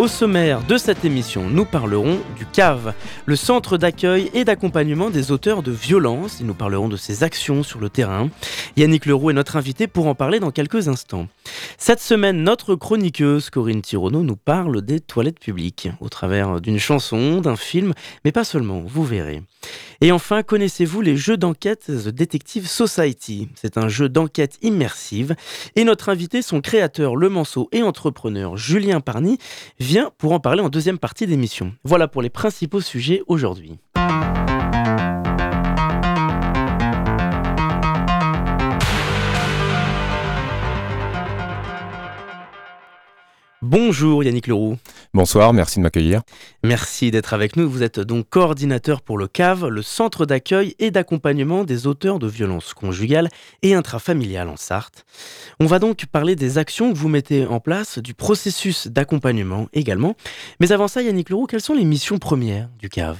Au sommaire de cette émission, nous parlerons du CAV, le centre d'accueil et d'accompagnement des auteurs de violences, et nous parlerons de ses actions sur le terrain. Yannick Leroux est notre invité pour en parler dans quelques instants. Cette semaine, notre chroniqueuse Corinne Tirono nous parle des toilettes publiques, au travers d'une chanson, d'un film, mais pas seulement, vous verrez. Et enfin, connaissez-vous les jeux d'enquête The Detective Society? C'est un jeu d'enquête immersive et notre invité, son créateur, le et entrepreneur Julien Parny, vient pour en parler en deuxième partie d'émission. Voilà pour les principaux sujets aujourd'hui. Bonjour Yannick Leroux. Bonsoir, merci de m'accueillir. Merci d'être avec nous. Vous êtes donc coordinateur pour le CAV, le Centre d'accueil et d'accompagnement des auteurs de violences conjugales et intrafamiliales en Sarthe. On va donc parler des actions que vous mettez en place, du processus d'accompagnement également. Mais avant ça, Yannick Leroux, quelles sont les missions premières du CAV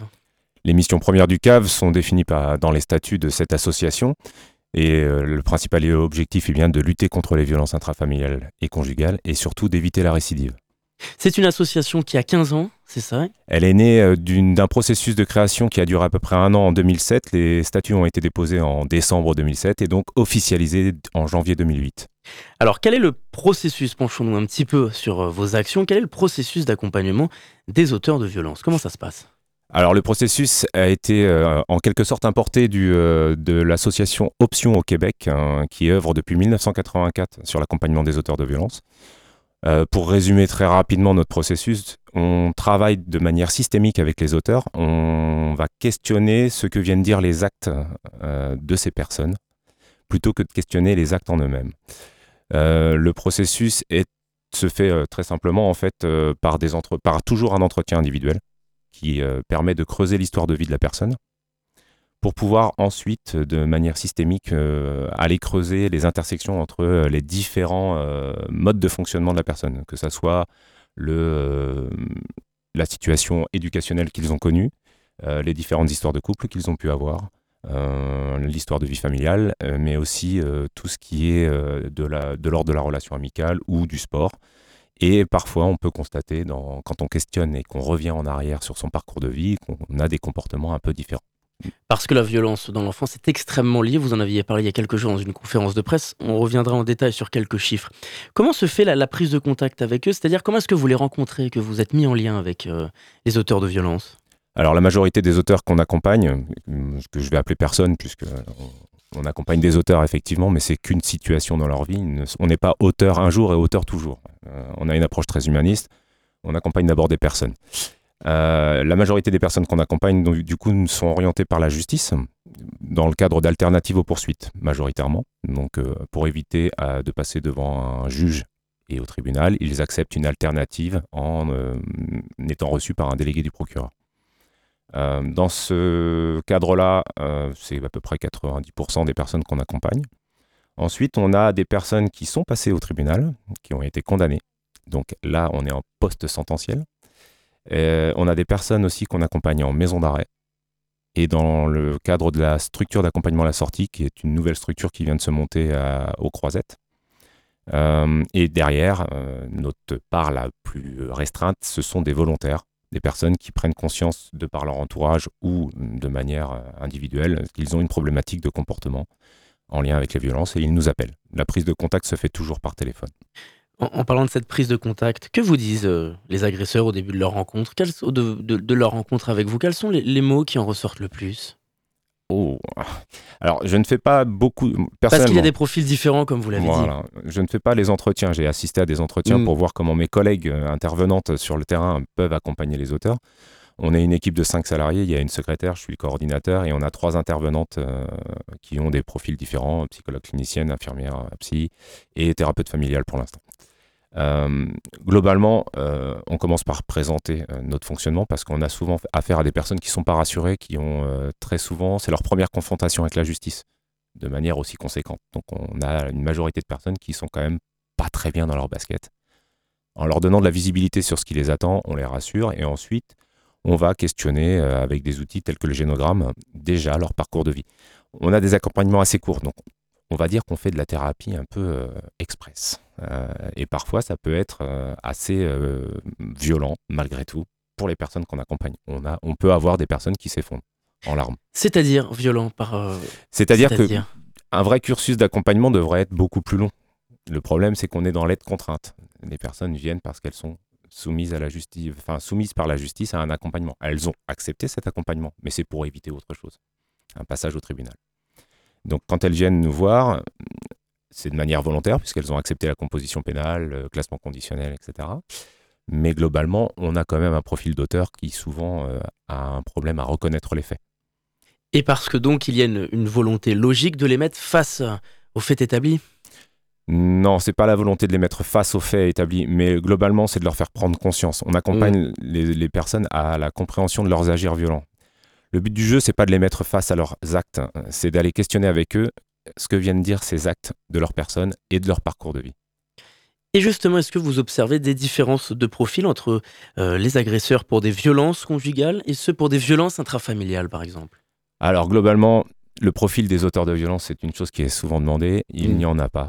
Les missions premières du CAV sont définies dans les statuts de cette association et euh, le principal objectif est bien de lutter contre les violences intrafamiliales et conjugales et surtout d'éviter la récidive. C'est une association qui a 15 ans, c'est ça? Elle est née euh, d'un processus de création qui a duré à peu près un an en 2007. Les statuts ont été déposés en décembre 2007 et donc officialisés en janvier 2008. Alors quel est le processus? Penchons-nous un petit peu sur euh, vos actions. Quel est le processus d'accompagnement des auteurs de violences? Comment ça se passe? Alors le processus a été euh, en quelque sorte importé euh, de l'association Option au Québec, hein, qui œuvre depuis 1984 sur l'accompagnement des auteurs de violences. Euh, pour résumer très rapidement notre processus, on travaille de manière systémique avec les auteurs. On va questionner ce que viennent dire les actes de ces personnes, plutôt que de questionner les actes en eux-mêmes. le processus se fait très simplement en fait par toujours un entretien individuel qui euh, permet de creuser l'histoire de vie de la personne pour pouvoir ensuite, de manière systémique, euh, aller creuser les intersections entre euh, les différents modes de fonctionnement de la personne, que ce soit le, la situation éducationnelle qu'ils ont connue, les différentes histoires de couple qu'ils ont pu avoir, l'histoire de vie familiale, mais aussi tout ce qui est de l'ordre de, de la relation amicale ou du sport. Et parfois, on peut constater, dans, quand on questionne et qu'on revient en arrière sur son parcours de vie, qu'on a des comportements un peu différents. Parce que la violence dans l'enfance est extrêmement liée, vous en aviez parlé il y a quelques jours dans une conférence de presse, on reviendra en détail sur quelques chiffres. Comment se fait la, prise de contact avec eux? C'est-à-dire comment est-ce que vous les rencontrez, que vous êtes mis en lien avec euh, les auteurs de violence? Alors la majorité des auteurs qu'on accompagne, que je vais appeler personne puisque on accompagne des auteurs effectivement, mais c'est qu'une situation dans leur vie. On n'est pas auteur un jour et auteur toujours. Euh, on a une approche très humaniste. On accompagne d'abord des personnes. Euh, la majorité des personnes qu'on accompagne, du coup, sont orientées par la justice dans le cadre d'alternatives aux poursuites, majoritairement. Donc, euh, pour éviter de passer devant un juge et au tribunal, ils acceptent une alternative en étant reçus par un délégué du procureur. Euh, dans ce cadre-là, euh, c'est à peu près 90% des personnes qu'on accompagne. Ensuite, on a des personnes qui sont passées au tribunal, qui ont été condamnées. Donc là, on est en post-sententiel. Euh, on a des personnes aussi qu'on accompagne en maison d'arrêt. Et dans le cadre de la structure d'accompagnement à la sortie, qui est une nouvelle structure qui vient de se monter aux Croisettes. et derrière, notre part la plus restreinte, ce sont des volontaires des personnes qui prennent conscience de par leur entourage ou de manière euh, individuelle qu'ils ont une problématique de comportement en lien avec les violences et ils nous appellent. La prise de contact se fait toujours par téléphone. En, parlant de cette prise de contact, que vous disent euh, les agresseurs au début de leur rencontre? De, leur rencontre avec vous Quels sont les mots qui en ressortent le plus? Oh. Alors, je ne fais pas beaucoup. Parce qu'il y a des profils différents, comme vous l'avez voilà. dit. Je ne fais pas les entretiens. J'ai assisté à des entretiens mm. pour voir comment mes collègues euh, intervenantes sur le terrain peuvent accompagner les auteurs. On est une équipe de cinq salariés. Il y a une secrétaire, je suis le coordinateur, et on a trois intervenantes euh, qui ont des profils différents psychologue clinicienne, infirmière, psy et thérapeute familial pour l'instant. Globalement, on commence par présenter notre fonctionnement parce qu'on a souvent affaire à des personnes qui ne sont pas rassurées, qui ont très souvent, c'est leur première confrontation avec la justice de manière aussi conséquente. Donc on a une majorité de personnes qui sont quand même pas très bien dans leur basket. En leur donnant de la visibilité sur ce qui les attend, on les rassure et ensuite on va questionner euh, avec des outils tels que le génogramme déjà leur parcours de vie. On a des accompagnements assez courts, donc on va dire qu'on fait de la thérapie un peu euh, express. Euh, et parfois ça peut être assez violent malgré tout pour les personnes qu'on accompagne. On, a, on peut avoir des personnes qui s'effondrent en larmes. C'est-à-dire violent par. Euh, C'est-à-dire que un vrai cursus d'accompagnement devrait être beaucoup plus long. Le problème, c'est qu'on est dans l'aide contrainte. Les personnes viennent parce qu'elles sont soumises à la justice, enfin soumises par la justice à un accompagnement. Elles ont accepté cet accompagnement, mais c'est pour éviter autre chose, un passage au tribunal. Donc, quand elles viennent nous voir, c'est de manière volontaire puisqu'elles ont accepté la composition pénale, le classement conditionnel, etc. Mais globalement, on a quand même un profil d'auteur qui souvent euh, a un problème à reconnaître les faits. Et parce que donc il y a une, volonté logique de les mettre face aux faits établis? Non, c'est pas la volonté de les mettre face aux faits établis, mais globalement, c'est de leur faire prendre conscience. On accompagne mm. les, personnes à la compréhension de leurs agirs violents. Le but du jeu, c'est pas de les mettre face à leurs actes, c'est d'aller questionner avec eux ce que viennent dire ces actes de leur personne et de leur parcours de vie. Et justement, est-ce que vous observez des différences de profil entre euh, les agresseurs pour des violences conjugales et ceux pour des violences intrafamiliales, par exemple? Alors globalement, le profil des auteurs de violence, c'est une chose qui est souvent demandée. Il mm. n'y en a pas.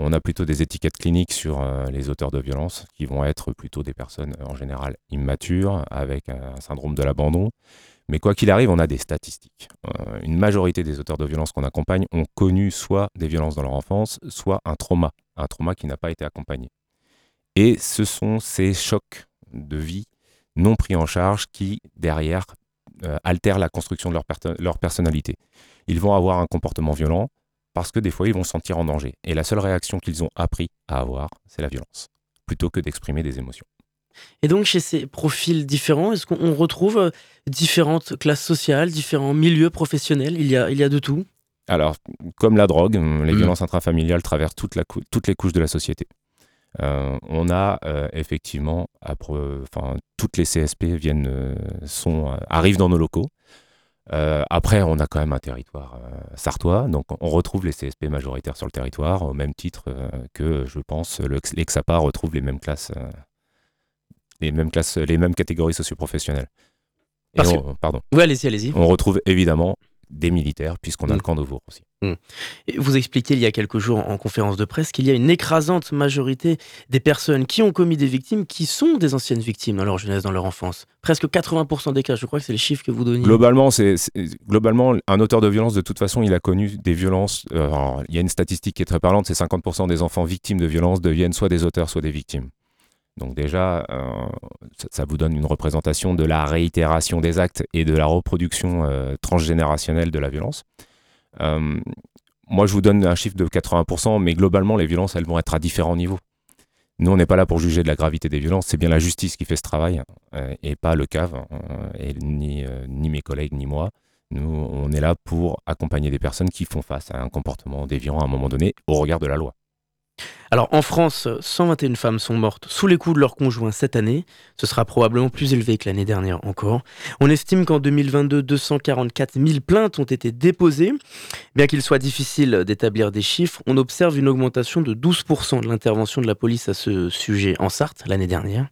On a plutôt des étiquettes cliniques sur euh, les auteurs de violence, qui vont être plutôt des personnes en général immatures, avec un syndrome de l'abandon. Mais quoi qu'il arrive, on a des statistiques. Euh, une majorité des auteurs de violence qu'on accompagne ont connu soit des violences dans leur enfance, soit un trauma, un trauma qui n'a pas été accompagné. Et ce sont ces chocs de vie non pris en charge qui, derrière, euh, altèrent la construction de leur personnalité. Ils vont avoir un comportement violent parce que des fois, ils vont se sentir en danger. Et la seule réaction qu'ils ont appris à avoir, c'est la violence, plutôt que d'exprimer des émotions. Et donc, chez ces profils différents, est-ce qu'on retrouve euh, différentes classes sociales, différents milieux professionnels? Il y, a, il y a de tout? Alors, comme la drogue, les mmh. violences intrafamiliales traversent toute la toutes les couches de la société. Euh, on a euh, effectivement, enfin, toutes les CSP viennent, euh, sont, arrivent dans nos locaux. Après, on a quand même un territoire sartois, donc on retrouve les CSP majoritaires sur le territoire, au même titre que, je pense, l'EXAPA retrouve les mêmes classes, les mêmes classes, les mêmes catégories socioprofessionnelles. pardon. Oui, allez-y, allez-y. On retrouve évidemment des militaires, puisqu'on a le mm. camp de Vaur aussi. Mm. vous expliquez il y a quelques jours en conférence de presse qu'il y a une écrasante majorité des personnes qui ont commis des victimes qui sont des anciennes victimes dans leur jeunesse, dans leur enfance. Presque 80% des cas, je crois que c'est les chiffres que vous donnez. Globalement, c'est, globalement, un auteur de violence, de toute façon, il a connu des violences. Euh, il y a une statistique qui est très parlante, c'est 50% des enfants victimes de violences deviennent soit des auteurs, soit des victimes. Donc déjà, euh, ça, vous donne une représentation de la réitération des actes et de la reproduction euh, transgénérationnelle de la violence. Euh, moi, je vous donne un chiffre de 80%, mais globalement, les violences, elles vont être à différents niveaux. Nous, on n'est pas là pour juger de la gravité des violences, c'est bien la justice qui fait ce travail, et pas le CAV, ni, ni mes collègues, ni moi. Nous, on est là pour accompagner des personnes qui font face à un comportement déviant à un moment donné au regard de la loi. Alors en France, 121 femmes sont mortes sous les coups de leur conjoint cette année. Ce sera probablement plus élevé que l'année dernière encore. On estime qu'en 2022, 244 000 plaintes ont été déposées. Bien qu'il soit difficile d'établir des chiffres, on observe une augmentation de 12% de l'intervention de la police à ce sujet en Sarthe l'année dernière.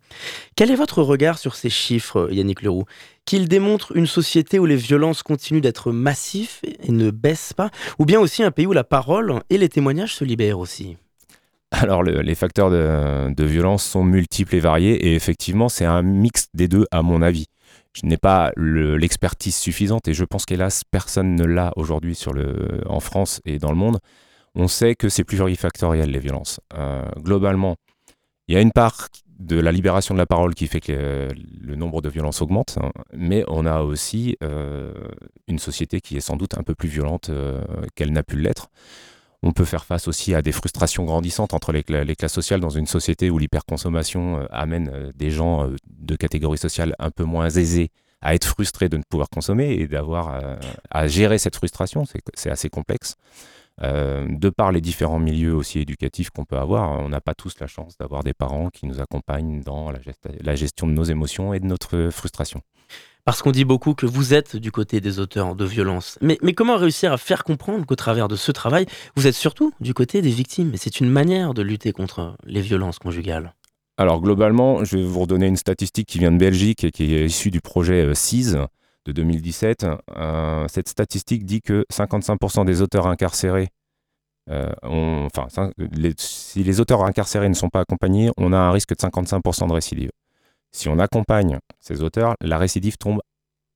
Quel est votre regard sur ces chiffres, Yannick Leroux? Qu'ils démontrent une société où les violences continuent d'être massives et ne baissent pas, ou bien aussi un pays où la parole et les témoignages se libèrent aussi? Alors les facteurs de, violence sont multiples et variés et effectivement c'est un mix des deux à mon avis. Je n'ai pas l'expertise suffisante et je pense qu'hélas personne ne l'a aujourd'hui en France et dans le monde. On sait que c'est plurifactoriel les violences. Euh, globalement, il y a une part de la libération de la parole qui fait que le nombre de violences augmente, hein, mais on a aussi euh, une société qui est sans doute un peu plus violente euh, qu'elle n'a pu l'être. On peut faire face aussi à des frustrations grandissantes entre les, classes sociales dans une société où l'hyperconsommation euh, amène euh, des gens euh, de catégorie sociale un peu moins aisés à être frustrés de ne pouvoir consommer et d'avoir à gérer cette frustration. C'est assez complexe. De par les différents milieux aussi éducatifs qu'on peut avoir, on n'a pas tous la chance d'avoir des parents qui nous accompagnent dans la, gestion de nos émotions et de notre frustration. Parce qu'on dit beaucoup que vous êtes du côté des auteurs de violences. Mais, mais comment réussir à faire comprendre qu'au travers de ce travail, vous êtes surtout du côté des victimes? Et c'est une manière de lutter contre les violences conjugales. Alors globalement, je vais vous redonner une statistique qui vient de Belgique et qui est issue du projet CISE euh, de 2017. Euh, cette statistique dit que 55% des auteurs incarcérés euh, enfin, si les auteurs incarcérés ne sont pas accompagnés, on a un risque de 55% de récidive. Si on accompagne ces auteurs, la récidive tombe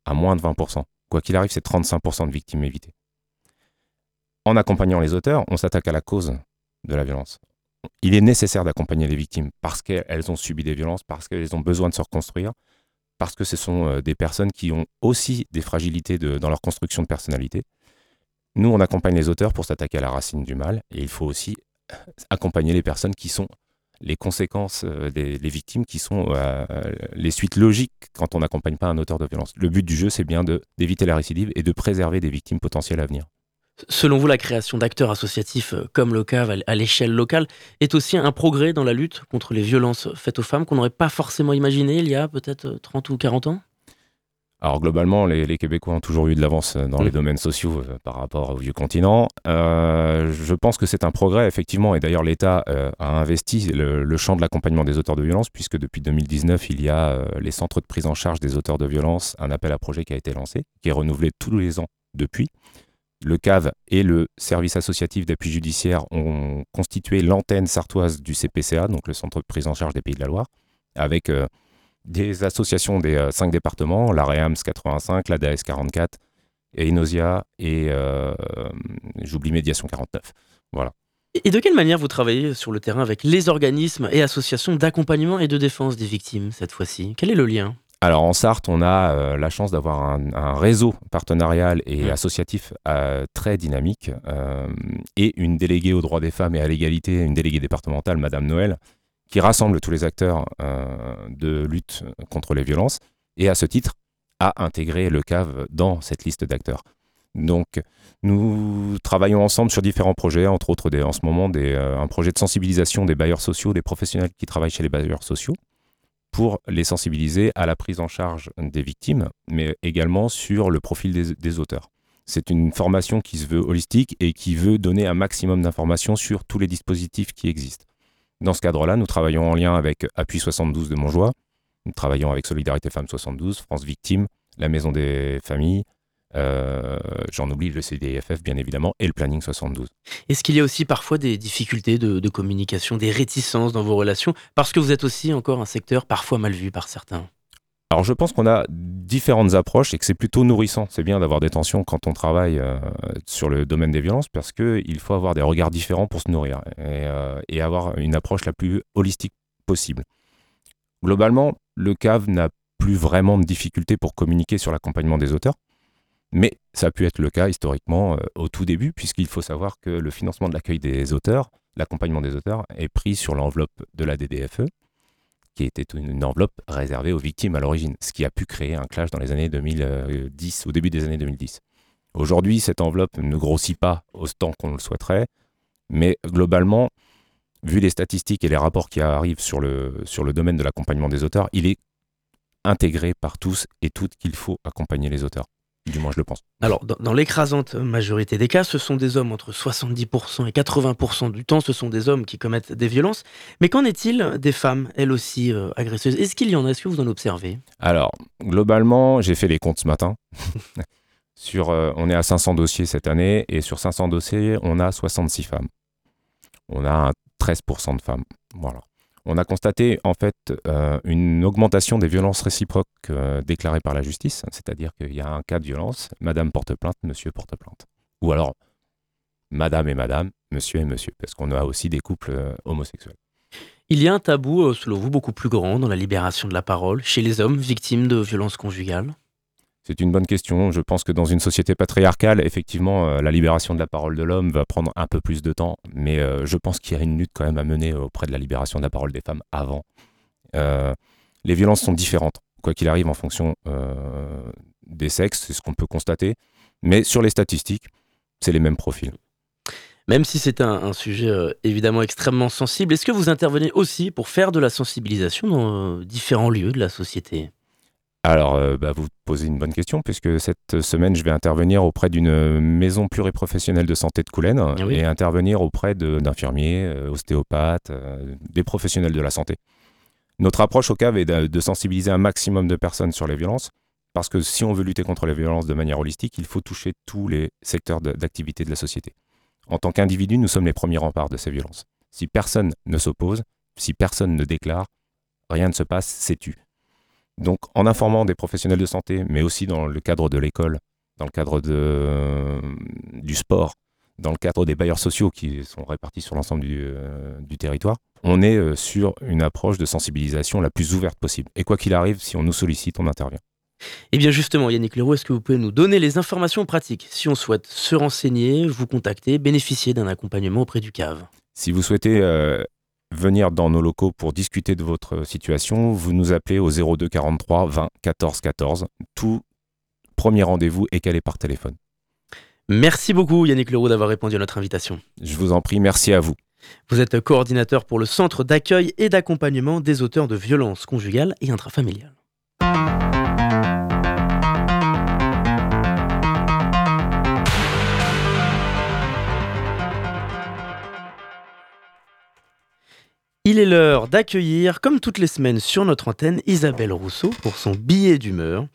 à moins de 20%. Quoi qu'il arrive, c'est 35% de victimes évitées. En accompagnant les auteurs, on s'attaque à la cause de la violence. Il est nécessaire d'accompagner les victimes parce qu'elles ont subi des violences, parce qu'elles ont besoin de se reconstruire, parce que ce sont euh, des personnes qui ont aussi des fragilités dans leur construction de personnalité. Nous, on accompagne les auteurs pour s'attaquer à la racine du mal, et il faut aussi accompagner les personnes qui sont les conséquences euh, des victimes qui sont euh, les suites logiques quand on n'accompagne pas un auteur de violence. Le but du jeu, c'est bien d'éviter la récidive et de préserver des victimes potentielles à venir. Selon vous, la création d'acteurs associatifs euh, comme le CAV à l'échelle locale est aussi un progrès dans la lutte contre les violences faites aux femmes qu'on n'aurait pas forcément imaginé il y a peut-être 30 ou 40 ans? Alors globalement, les, Québécois ont toujours eu de l'avance euh, dans les domaines sociaux euh, par rapport au vieux continent. Euh, je pense que c'est un progrès, effectivement, et d'ailleurs l'État a investi le, champ de l'accompagnement des auteurs de violence, puisque depuis 2019, il y a les centres de prise en charge des auteurs de violence, un appel à projet qui a été lancé, qui est renouvelé tous les ans depuis. Le CAV et le service associatif d'appui judiciaire ont constitué l'antenne sartoise du CPCA, donc le centre de prise en charge des Pays de la Loire, avec des associations des euh, cinq départements, la REAMS 85, la DAS 44, et et euh, j'oublie Médiation 49. Voilà. Et de quelle manière vous travaillez sur le terrain avec les organismes et associations d'accompagnement et de défense des victimes cette fois-ci? Quel est le lien? Alors en Sarthe, on a euh, la chance d'avoir un, réseau partenarial et mmh. associatif très dynamique et une déléguée aux droits des femmes et à l'égalité, une déléguée départementale, Madame Noël, qui rassemble tous les acteurs euh, de lutte contre les violences et à ce titre a intégré le CAV dans cette liste d'acteurs. Donc nous travaillons ensemble sur différents projets, entre autres en ce moment des, euh, un projet de sensibilisation des bailleurs sociaux, des professionnels qui travaillent chez les bailleurs sociaux, pour les sensibiliser à la prise en charge des victimes, mais également sur le profil des, auteurs. C'est une formation qui se veut holistique et qui veut donner un maximum d'informations sur tous les dispositifs qui existent. Dans ce cadre-là, nous travaillons en lien avec Appui 72 de Montjoie, nous travaillons avec Solidarité Femmes 72, France Victimes, la Maison des Familles, euh, j'en oublie le CDFF bien évidemment, et le Planning 72. Est-ce qu'il y a aussi parfois des difficultés de, communication, des réticences dans vos relations, parce que vous êtes aussi encore un secteur parfois mal vu par certains? Alors je pense qu'on a différentes approches et que c'est plutôt nourrissant. C'est bien d'avoir des tensions quand on travaille euh, sur le domaine des violences parce qu'il faut avoir des regards différents pour se nourrir euh, et, avoir une approche la plus holistique possible. Globalement, le CAV n'a plus vraiment de difficultés pour communiquer sur l'accompagnement des auteurs, mais ça a pu être le cas historiquement euh, au tout début puisqu'il faut savoir que le financement de l'accueil des auteurs, l'accompagnement des auteurs est pris sur l'enveloppe de la DDFE qui était une enveloppe réservée aux victimes à l'origine, ce qui a pu créer un clash dans les années 2010, au début des années 2010. Aujourd'hui, cette enveloppe ne grossit pas autant qu'on le souhaiterait, mais globalement, vu les statistiques et les rapports qui arrivent sur le, sur le domaine de l'accompagnement des auteurs, il est intégré par tous et toutes qu'il faut accompagner les auteurs. Du moins, je le pense. Alors, dans, l'écrasante majorité des cas, ce sont des hommes entre 70% et 80% du temps, ce sont des hommes qui commettent des violences. Mais qu'en est-il des femmes, elles aussi euh, agresseuses? Est-ce qu'il y en a? Est-ce que vous en observez? Alors, globalement, j'ai fait les comptes ce matin. sur, euh, on est à 500 dossiers cette année et sur 500 dossiers, on a 66 femmes. On a 13% de femmes. Voilà on a constaté en fait euh, une augmentation des violences réciproques euh, déclarées par la justice, c'est-à-dire qu'il y a un cas de violence, madame porte plainte, monsieur porte plainte. Ou alors madame et madame, monsieur et monsieur, parce qu'on a aussi des couples euh, homosexuels. Il y a un tabou, selon vous, beaucoup plus grand dans la libération de la parole chez les hommes victimes de violences conjugales? C'est une bonne question. Je pense que dans une société patriarcale, effectivement, euh, la libération de la parole de l'homme va prendre un peu plus de temps, mais euh, je pense qu'il y a une lutte quand même à mener auprès de la libération de la parole des femmes avant. Euh, les violences sont différentes, quoi qu'il arrive, en fonction des sexes, c'est ce qu'on peut constater, mais sur les statistiques, c'est les mêmes profils. Même si c'est un, sujet évidemment extrêmement sensible, est-ce que vous intervenez aussi pour faire de la sensibilisation dans différents lieux de la société? Alors, euh, bah, vous posez une bonne question, puisque cette semaine, je vais intervenir auprès d'une maison pluriprofessionnelle de santé de Coulennes ah et intervenir auprès d'infirmiers, ostéopathes, des professionnels de la santé. Notre approche au CAV est de, sensibiliser un maximum de personnes sur les violences, parce que si on veut lutter contre les violences de manière holistique, il faut toucher tous les secteurs d'activité de la société. En tant qu'individu, nous sommes les premiers remparts de ces violences. Si personne ne s'oppose, si personne ne déclare, rien ne se passe, c'est tu. Donc en informant des professionnels de santé, mais aussi dans le cadre de l'école, dans le cadre de, du sport, dans le cadre des bailleurs sociaux qui sont répartis sur l'ensemble du, euh, territoire, on est euh, sur une approche de sensibilisation la plus ouverte possible. Et quoi qu'il arrive, si on nous sollicite, on intervient. Et eh bien justement, Yannick Leroux, est-ce que vous pouvez nous donner les informations pratiques? Si on souhaite se renseigner, vous contacter, bénéficier d'un accompagnement auprès du CAV Si vous souhaitez euh, venir dans nos locaux pour discuter de votre situation, vous nous appelez au 02 43 20 14 14. Tout premier rendez-vous est calé par téléphone. Merci beaucoup Yannick Leroux d'avoir répondu à notre invitation. Je vous en prie, merci à vous. Vous êtes coordinateur pour le Centre d'accueil et d'accompagnement des auteurs de violences conjugales et intrafamiliales. Il est l'heure d'accueillir, comme toutes les semaines sur notre antenne, Isabelle Rousseau pour son billet d'humeur.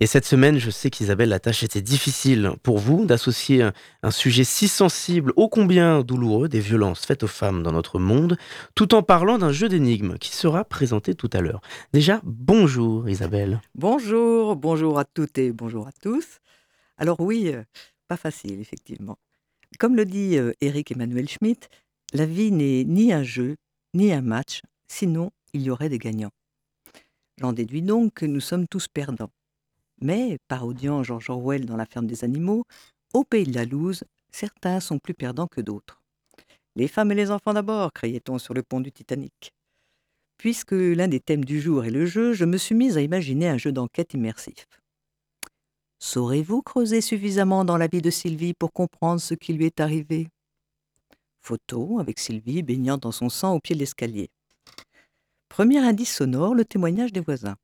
Et cette semaine, je sais qu'Isabelle, la tâche était difficile pour vous d'associer un, sujet si sensible, ô combien douloureux, des violences faites aux femmes dans notre monde, tout en parlant d'un jeu d'énigmes qui sera présenté tout à l'heure. Déjà, bonjour Isabelle. Bonjour, bonjour à toutes et bonjour à tous. Alors oui, euh, pas facile, effectivement. Comme le dit Eric euh, Emmanuel Schmitt, la vie n'est ni un jeu, ni un match, sinon il y aurait des gagnants. J'en déduis donc que nous sommes tous perdants. Mais, parodiant George Orwell dans La ferme des animaux, au pays de la loose, certains sont plus perdants que d'autres. Les femmes et les enfants d'abord, criait-on sur le pont du Titanic. Puisque l'un des thèmes du jour est le jeu, je me suis mise à imaginer un jeu d'enquête immersif. Saurez-vous creuser suffisamment dans la vie de Sylvie pour comprendre ce qui lui est arrivé? Photo avec Sylvie baignant dans son sang au pied de l'escalier. Premier indice sonore, le témoignage des voisins.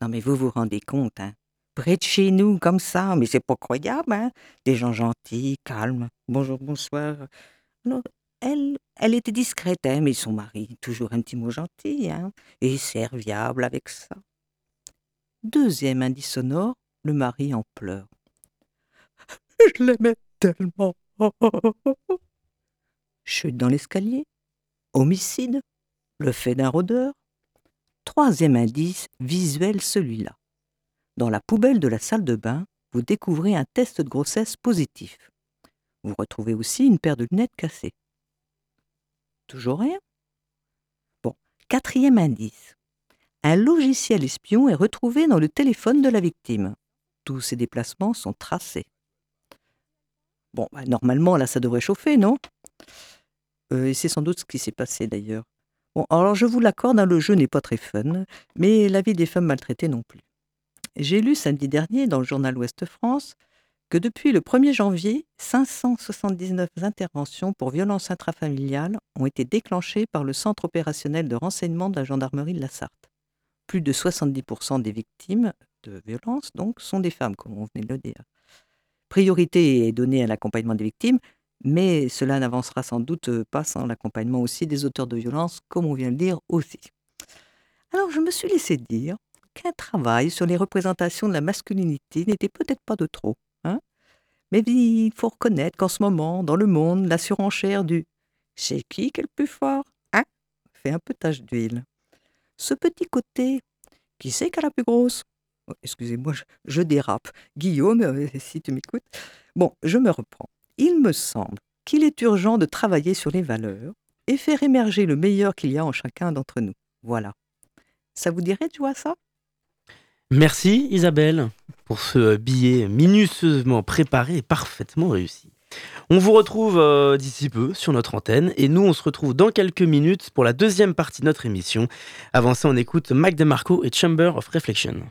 Non mais vous vous rendez compte, hein Près de chez nous, comme ça, mais c'est pas croyable, hein Des gens gentils, calmes. Bonjour, bonsoir. Alors, elle, elle était discrète, hein, mais son mari, toujours un petit mot gentil, hein Et serviable avec ça. Deuxième indice sonore, le mari en pleurs. Je l'aimais tellement. chute dans l'escalier, homicide, le fait d'un rôdeur. Troisième indice, visuel celui-là. Dans la poubelle de la salle de bain, vous découvrez un test de grossesse positif. Vous retrouvez aussi une paire de lunettes cassées. Toujours rien? Bon, quatrième indice. Un logiciel espion est retrouvé dans le téléphone de la victime. Tous ses déplacements sont tracés. Bon, bah, normalement, là, ça devrait chauffer, non? Euh, et c'est sans doute ce qui s'est passé d'ailleurs. Bon, je vous l'accorde, hein, le jeu n'est pas très fun, mais la vie des femmes maltraitées non plus. J'ai lu samedi dernier dans le journal Ouest France que depuis le 1er janvier, 579 interventions pour violences intrafamiliales ont été déclenchées par le centre opérationnel de renseignement de la gendarmerie de la Sarthe. Plus de 70% des victimes de violences, donc, sont des femmes, comme on venait de le dire. Priorité est donnée à l'accompagnement des victimes, mais cela n'avancera sans doute pas sans l'accompagnement aussi des auteurs de violences, comme on vient de le dire aussi. Alors je me suis laissé dire qu'un travail sur les représentations de la masculinité n'était peut-être pas de trop. Hein mais il faut reconnaître qu'en ce moment, dans le monde, la surenchère du c'est qui qui est le plus fort hein? fait un peu tache d'huile. Ce petit côté, qui c'est qui a la plus grosse? Excusez-moi, je dérape. Guillaume, euh, si tu m'écoutes. Bon, je me reprends il me semble qu'il est urgent de travailler sur les valeurs et faire émerger le meilleur qu'il y a en chacun d'entre nous. Voilà. Ça vous dirait, tu vois ça? Merci Isabelle pour ce billet minutieusement préparé et parfaitement réussi. On vous retrouve euh, d'ici peu sur notre antenne et nous on se retrouve dans quelques minutes pour la deuxième partie de notre émission. Avant ça on écoute Mac DeMarco et Chamber of Reflection.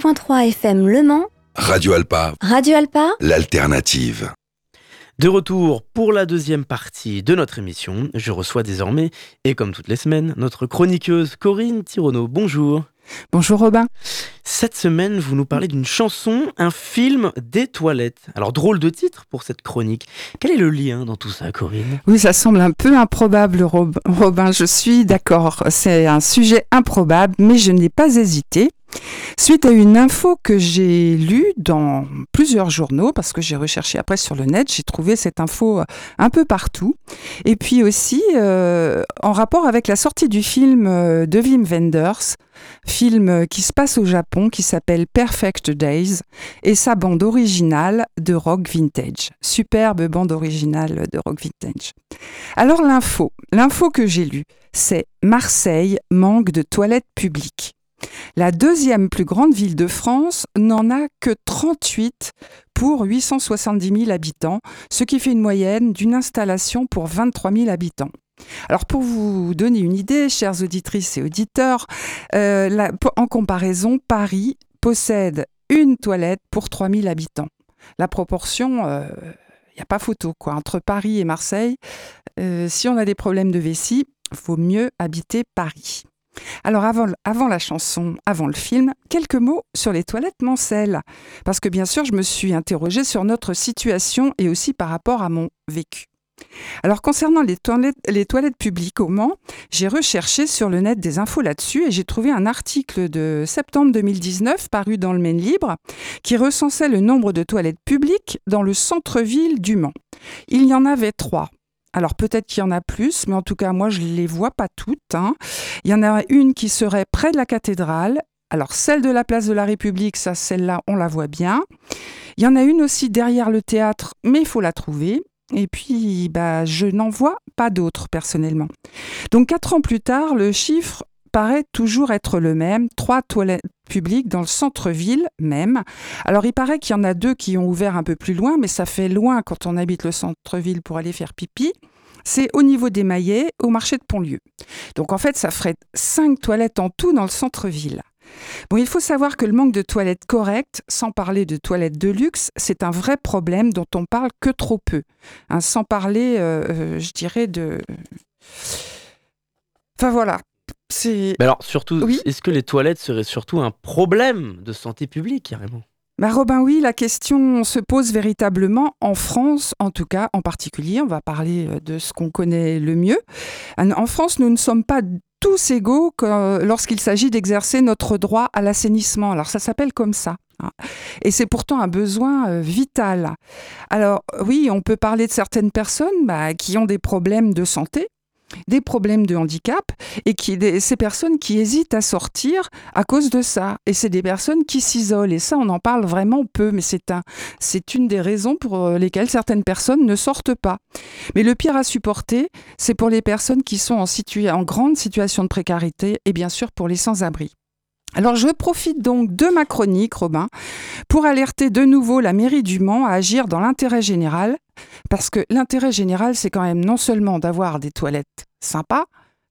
107.3 FM Le Mans. Radio Alpa. Radio Alpa. L'alternative. De retour pour la deuxième partie de notre émission, je reçois désormais, et comme toutes les semaines, notre chroniqueuse Corinne Tirono. Bonjour. Bonjour Robin. Cette semaine, vous nous parlez d'une chanson, un film des toilettes. Alors drôle de titre pour cette chronique. Quel est le lien dans tout ça, Corinne? Oui, ça semble un peu improbable, Robin. Je suis d'accord. C'est un sujet improbable, mais je n'ai pas hésité. Suite à une info que j'ai lue dans plusieurs journaux, parce que j'ai recherché après sur le net, j'ai trouvé cette info un peu partout. Et puis aussi euh, en rapport avec la sortie du film euh, de Wim Wenders, film qui se passe au Japon, qui s'appelle Perfect Days, et sa bande originale de rock vintage. Superbe bande originale de rock vintage. Alors l'info, l'info que j'ai lue, c'est Marseille manque de toilettes publiques. La deuxième plus grande ville de France n'en a que 38 pour 870 000 habitants, ce qui fait une moyenne d'une installation pour 23 000 habitants. Alors pour vous donner une idée, chères auditrices et auditeurs, euh, en comparaison, Paris possède une toilette pour 3 000 habitants. La proportion, il euh, n'y a pas photo. Quoi. Entre Paris et Marseille, euh, si on a des problèmes de vessie, il vaut mieux habiter Paris. Alors avant, la chanson, avant le film, quelques mots sur les toilettes Mancel. Parce que bien sûr, je me suis interrogée sur notre situation et aussi par rapport à mon vécu. Alors concernant les toilettes, les toilettes publiques au Mans, j'ai recherché sur le net des infos là-dessus et j'ai trouvé un article de septembre 2019 paru dans le Maine Libre qui recensait le nombre de toilettes publiques dans le centre-ville du Mans. Il y en avait trois. Alors peut-être qu'il y en a plus, mais en tout cas moi je ne les vois pas toutes. Hein. Il y en a une qui serait près de la cathédrale. Alors celle de la place de la République, ça celle-là on la voit bien. Il y en a une aussi derrière le théâtre, mais il faut la trouver. Et puis, bah, je n'en vois pas d'autres personnellement. Donc, quatre ans plus tard, le chiffre paraît toujours être le même, trois toilettes publiques dans le centre-ville même. Alors il paraît qu'il y en a deux qui ont ouvert un peu plus loin, mais ça fait loin quand on habite le centre-ville pour aller faire pipi. C'est au niveau des maillets, au marché de Pontlieu. Donc en fait, ça ferait cinq toilettes en tout dans le centre-ville. Bon, il faut savoir que le manque de toilettes correctes, sans parler de toilettes de luxe, c'est un vrai problème dont on parle que trop peu. Hein, sans parler, euh, euh, je dirais, de... Enfin voilà, mais alors, surtout, est-ce que les toilettes seraient surtout un problème de santé publique, carrément? Bah Robin, oui, la question se pose véritablement en France, en tout cas, en particulier. On va parler euh, de ce qu'on connaît le mieux. En France, nous ne sommes pas tous égaux lorsqu'il s'agit d'exercer notre droit à l'assainissement. Alors, ça s'appelle comme ça. Hein. Et c'est pourtant un besoin euh, vital. Alors oui, on peut parler de certaines personnes bah, qui ont des problèmes de santé, des problèmes de handicap et qui, ces personnes qui hésitent à sortir à cause de ça. Et c'est des personnes qui s'isolent. Et ça, on en parle vraiment peu, mais c'est un, c'est une des raisons pour euh, lesquelles certaines personnes ne sortent pas. Mais le pire à supporter, c'est pour les personnes qui sont en, en grande situation de précarité et bien sûr pour les sans-abri. Alors je profite donc de ma chronique, Robin, pour alerter de nouveau la mairie du Mans à agir dans l'intérêt général, parce que l'intérêt général, c'est quand même non seulement d'avoir des toilettes sympas,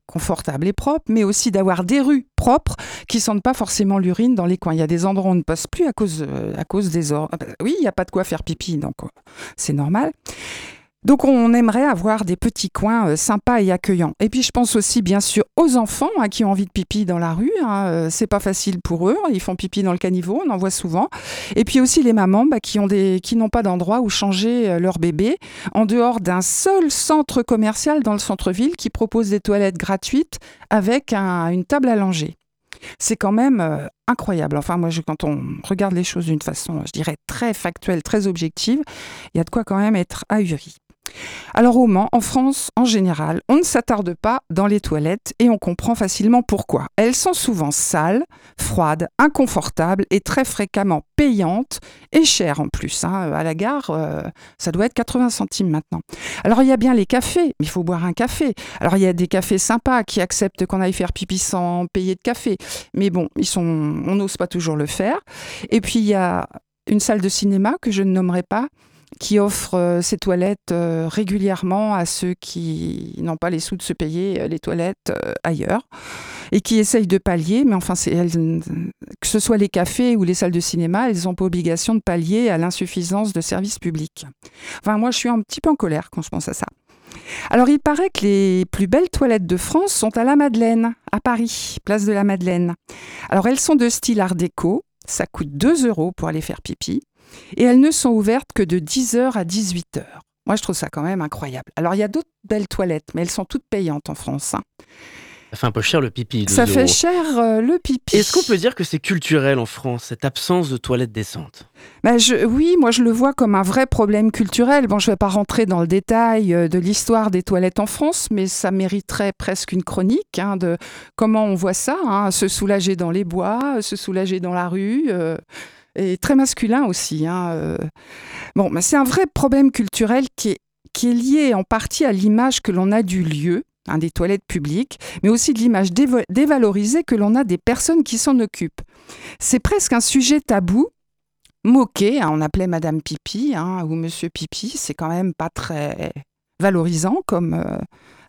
confortables et propres, mais aussi d'avoir des rues propres qui sentent pas forcément l'urine dans les coins. Il y a des endroits où on ne passe plus à cause, euh, à cause des ordres. Oui, il n'y a pas de quoi faire pipi, donc euh, c'est normal. Donc on aimerait avoir des petits coins euh, sympas et accueillants. Et puis je pense aussi bien sûr aux enfants hein, qui ont envie de pipi dans la rue. Hein, euh, c'est pas facile pour eux. Ils font pipi dans le caniveau, on en voit souvent. Et puis aussi les mamans bah, qui n'ont pas d'endroit où changer euh, leur bébé en dehors d'un seul centre commercial dans le centre-ville qui propose des toilettes gratuites avec une table à langer. C'est quand même incroyable. Enfin, moi, quand on regarde les choses d'une façon, je dirais, très factuelle, très objective, il y a de quoi quand même être ahuri. Alors au Mans, en France en général, on ne s'attarde pas dans les toilettes et on comprend facilement pourquoi. Elles sont souvent sales, froides, inconfortables et très fréquemment payantes et chères en plus. Hein. À la gare, euh, ça doit être 80 centimes maintenant. Alors il y a bien les cafés, il faut boire un café. Alors il y a des cafés sympas qui acceptent qu'on aille faire pipi sans payer de café. Mais bon, on n'ose pas toujours le faire. Et puis il y a une salle de cinéma que je ne nommerai pas, qui offre euh, ses toilettes euh, régulièrement à ceux qui n'ont pas les sous de se payer euh, les toilettes ailleurs et qui essayent de pallier, mais enfin, que ce soit les cafés ou les salles de cinéma, elles n'ont pas obligation de pallier à l'insuffisance de services publics. Enfin, moi, je suis un petit peu en colère quand je pense à ça. Alors, il paraît que les plus belles toilettes de France sont à la Madeleine, à Paris, place de la Madeleine. Alors, elles sont de style art déco, ça coûte 2 euros pour aller faire pipi et elles ne sont ouvertes que de 10h à 18h. Moi, je trouve ça quand même incroyable. Alors, il y a d'autres belles toilettes, mais elles sont toutes payantes en France. Hein. Ça fait un peu cher le pipi. Ça fait cher euh, le pipi. Est-ce qu'on peut dire que c'est culturel en France, cette absence de toilettes décentes? Ben je, Oui, moi je le vois comme un vrai problème culturel. Bon, je ne vais pas rentrer dans le détail euh, de l'histoire des toilettes en France, mais ça mériterait presque une chronique hein, de comment on voit ça, hein, se soulager dans les bois, se soulager dans la rue. Euh, et très masculin aussi. Hein, euh. Bon, c'est un vrai problème culturel qui est, qui est lié en partie à l'image que l'on a du lieu, hein, des toilettes publiques, mais aussi de l'image dévalorisée que l'on a des personnes qui s'en occupent. C'est presque un sujet tabou, moqué, hein, on appelait Madame Pipi ou Monsieur Pipi, c'est quand même pas très valorisant comme, euh,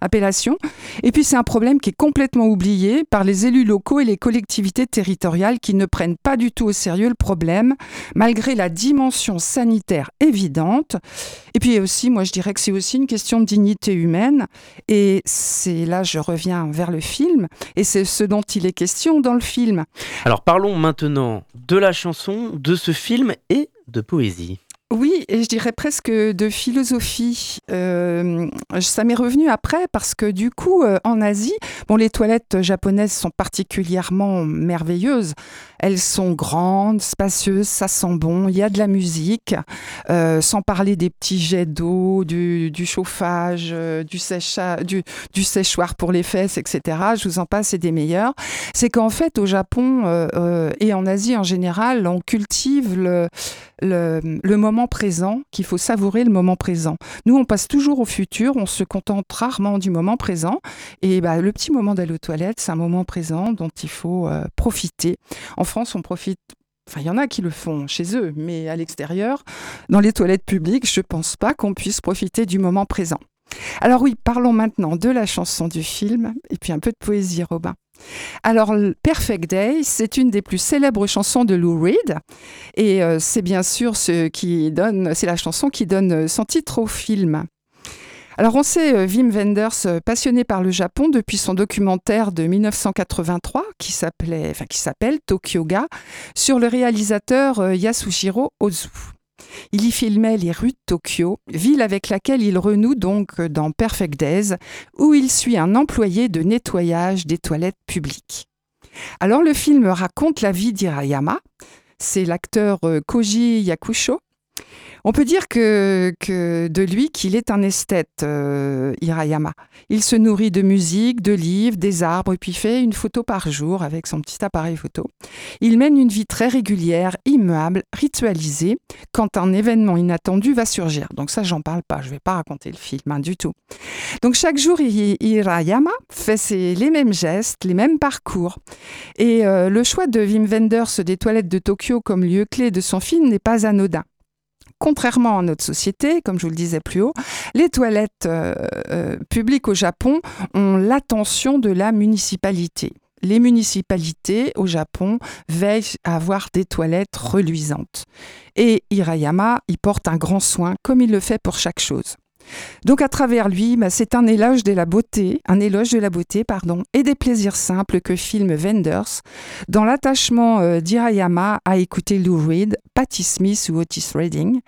appellation. Et puis c'est un problème qui est complètement oublié par les élus locaux et les collectivités territoriales qui ne prennent pas du tout au sérieux le problème, malgré la dimension sanitaire évidente. Et puis aussi, moi je dirais que c'est aussi une question de dignité humaine. Et c'est là, je reviens vers le film, et c'est ce dont il est question dans le film. Alors parlons maintenant de la chanson, de ce film et de poésie. Oui, et je dirais presque de philosophie. Euh, ça m'est revenu après parce que du coup, euh, en Asie, bon, les toilettes japonaises sont particulièrement merveilleuses. Elles sont grandes, spacieuses, ça sent bon, il y a de la musique, euh, sans parler des petits jets d'eau, du, chauffage, du, du, du, séchoir pour les fesses, etc. Je vous en passe, c'est des meilleurs. C'est qu'en fait, au Japon et en Asie en général, on cultive le le, moment présent, qu'il faut savourer le moment présent. Nous, on passe toujours au futur, on se contente rarement du moment présent. Et bah, le petit moment d'aller aux toilettes, c'est un moment présent dont il faut euh, profiter. En France, on profite Enfin, il y en a qui le font chez eux, mais à l'extérieur, dans les toilettes publiques, je ne pense pas qu'on puisse profiter du moment présent. Alors oui, parlons maintenant de la chanson du film et puis un peu de poésie, Robin. Alors, Perfect Day, c'est une des plus célèbres chansons de Lou Reed. Et euh, c'est bien sûr ce qui donne, c'est la chanson qui donne son titre au film. Alors on sait euh, Wim Wenders euh, passionné par le Japon depuis son documentaire de 1983 qui s'appelait, enfin qui s'appelle Tokyoga sur le réalisateur Yasushiro Ozu. Il y filmait les rues de Tokyo, ville avec laquelle il renoue donc dans Perfect Days, où il suit un employé de nettoyage des toilettes publiques. Alors le film raconte la vie d'Irayama, c'est l'acteur euh, Koji Yakusho, on peut dire que, de lui qu'il est un esthète, euh, Hirayama. Il se nourrit de musique, de livres, des arbres, et puis fait une photo par jour avec son petit appareil photo. Il mène une vie très régulière, immuable, ritualisée, quand un événement inattendu va surgir. Donc ça, j'en parle pas, je vais pas raconter le film hein, du tout. Donc chaque jour, Hirayama fait les mêmes gestes, les mêmes parcours. Et euh, le choix de Wim Wenders des toilettes de Tokyo comme lieu clé de son film n'est pas anodin contrairement à notre société, comme je vous le disais plus haut, les toilettes euh, euh, publiques au Japon ont l'attention de la municipalité. Les municipalités au Japon veillent à avoir des toilettes reluisantes. Et Hirayama y porte un grand soin, comme il le fait pour chaque chose. Donc à travers lui, bah, c'est un éloge de la beauté, un éloge de la beauté, pardon, et des plaisirs simples que filme Wenders dans l'attachement euh, d'Hirayama à écouter Lou Reed, Patti Smith ou Otis Redding,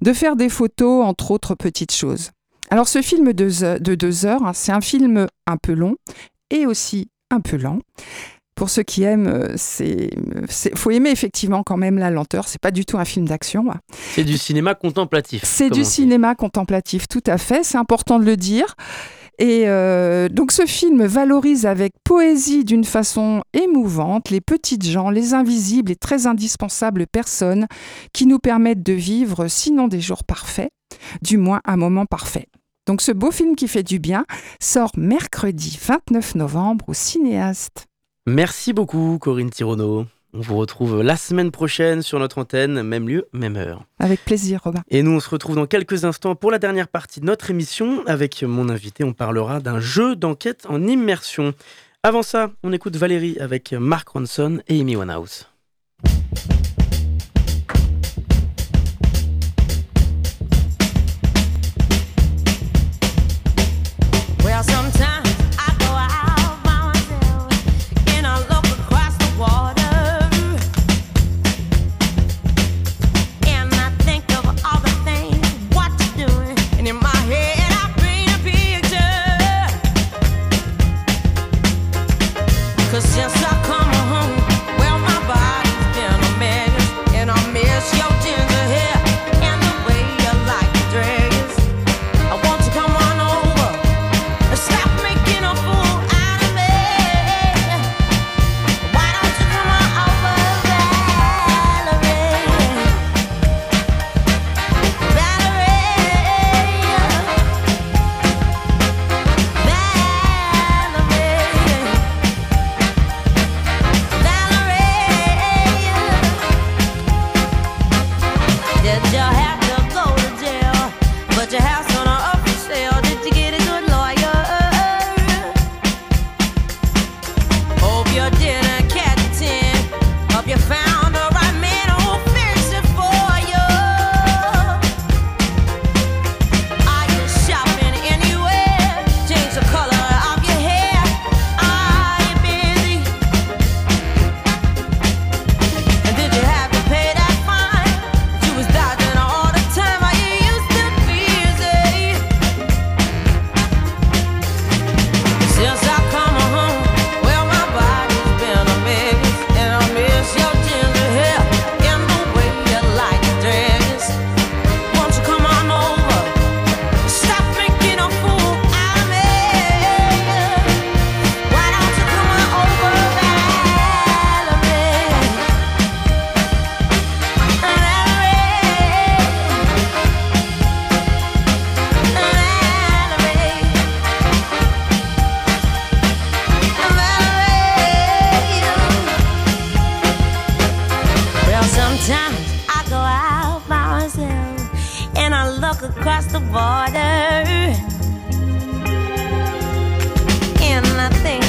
de faire des photos entre autres petites choses. Alors ce film de, deux heures, hein, c'est un film un peu long et aussi un peu lent pour ceux qui aiment, euh, c'est, faut aimer effectivement quand même la lenteur. C'est pas du tout un film d'action. C'est du cinéma contemplatif. C'est du cinéma contemplatif, tout à fait. C'est important de le dire. Et euh, donc ce film valorise avec poésie d'une façon émouvante les petites gens, les invisibles et très indispensables personnes qui nous permettent de vivre, sinon des jours parfaits, du moins un moment parfait. Donc ce beau film qui fait du bien sort mercredi 29 novembre au cinéaste. Merci beaucoup Corinne Tirono. On vous retrouve la semaine prochaine sur notre antenne, même lieu, même heure. Avec plaisir, Robin. Et nous, on se retrouve dans quelques instants pour la dernière partie de notre émission. Avec mon invité, on parlera d'un jeu d'enquête en immersion. Avant ça, on écoute Valérie avec Mark Ronson et Amy Winehouse. walk across the border. And I think.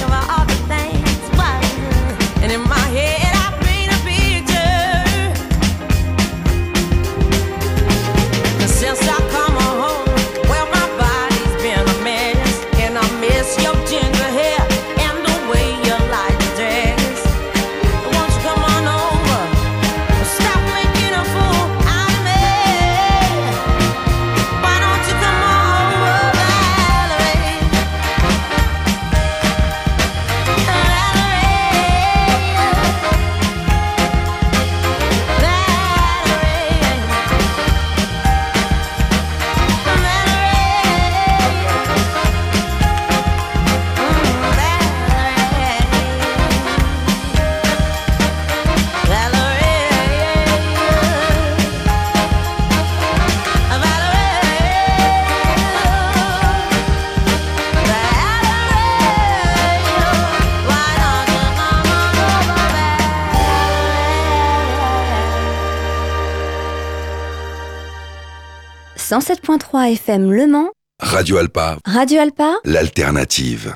FM Le Mans. Radio Alpa. Radio Alpa. L'alternative.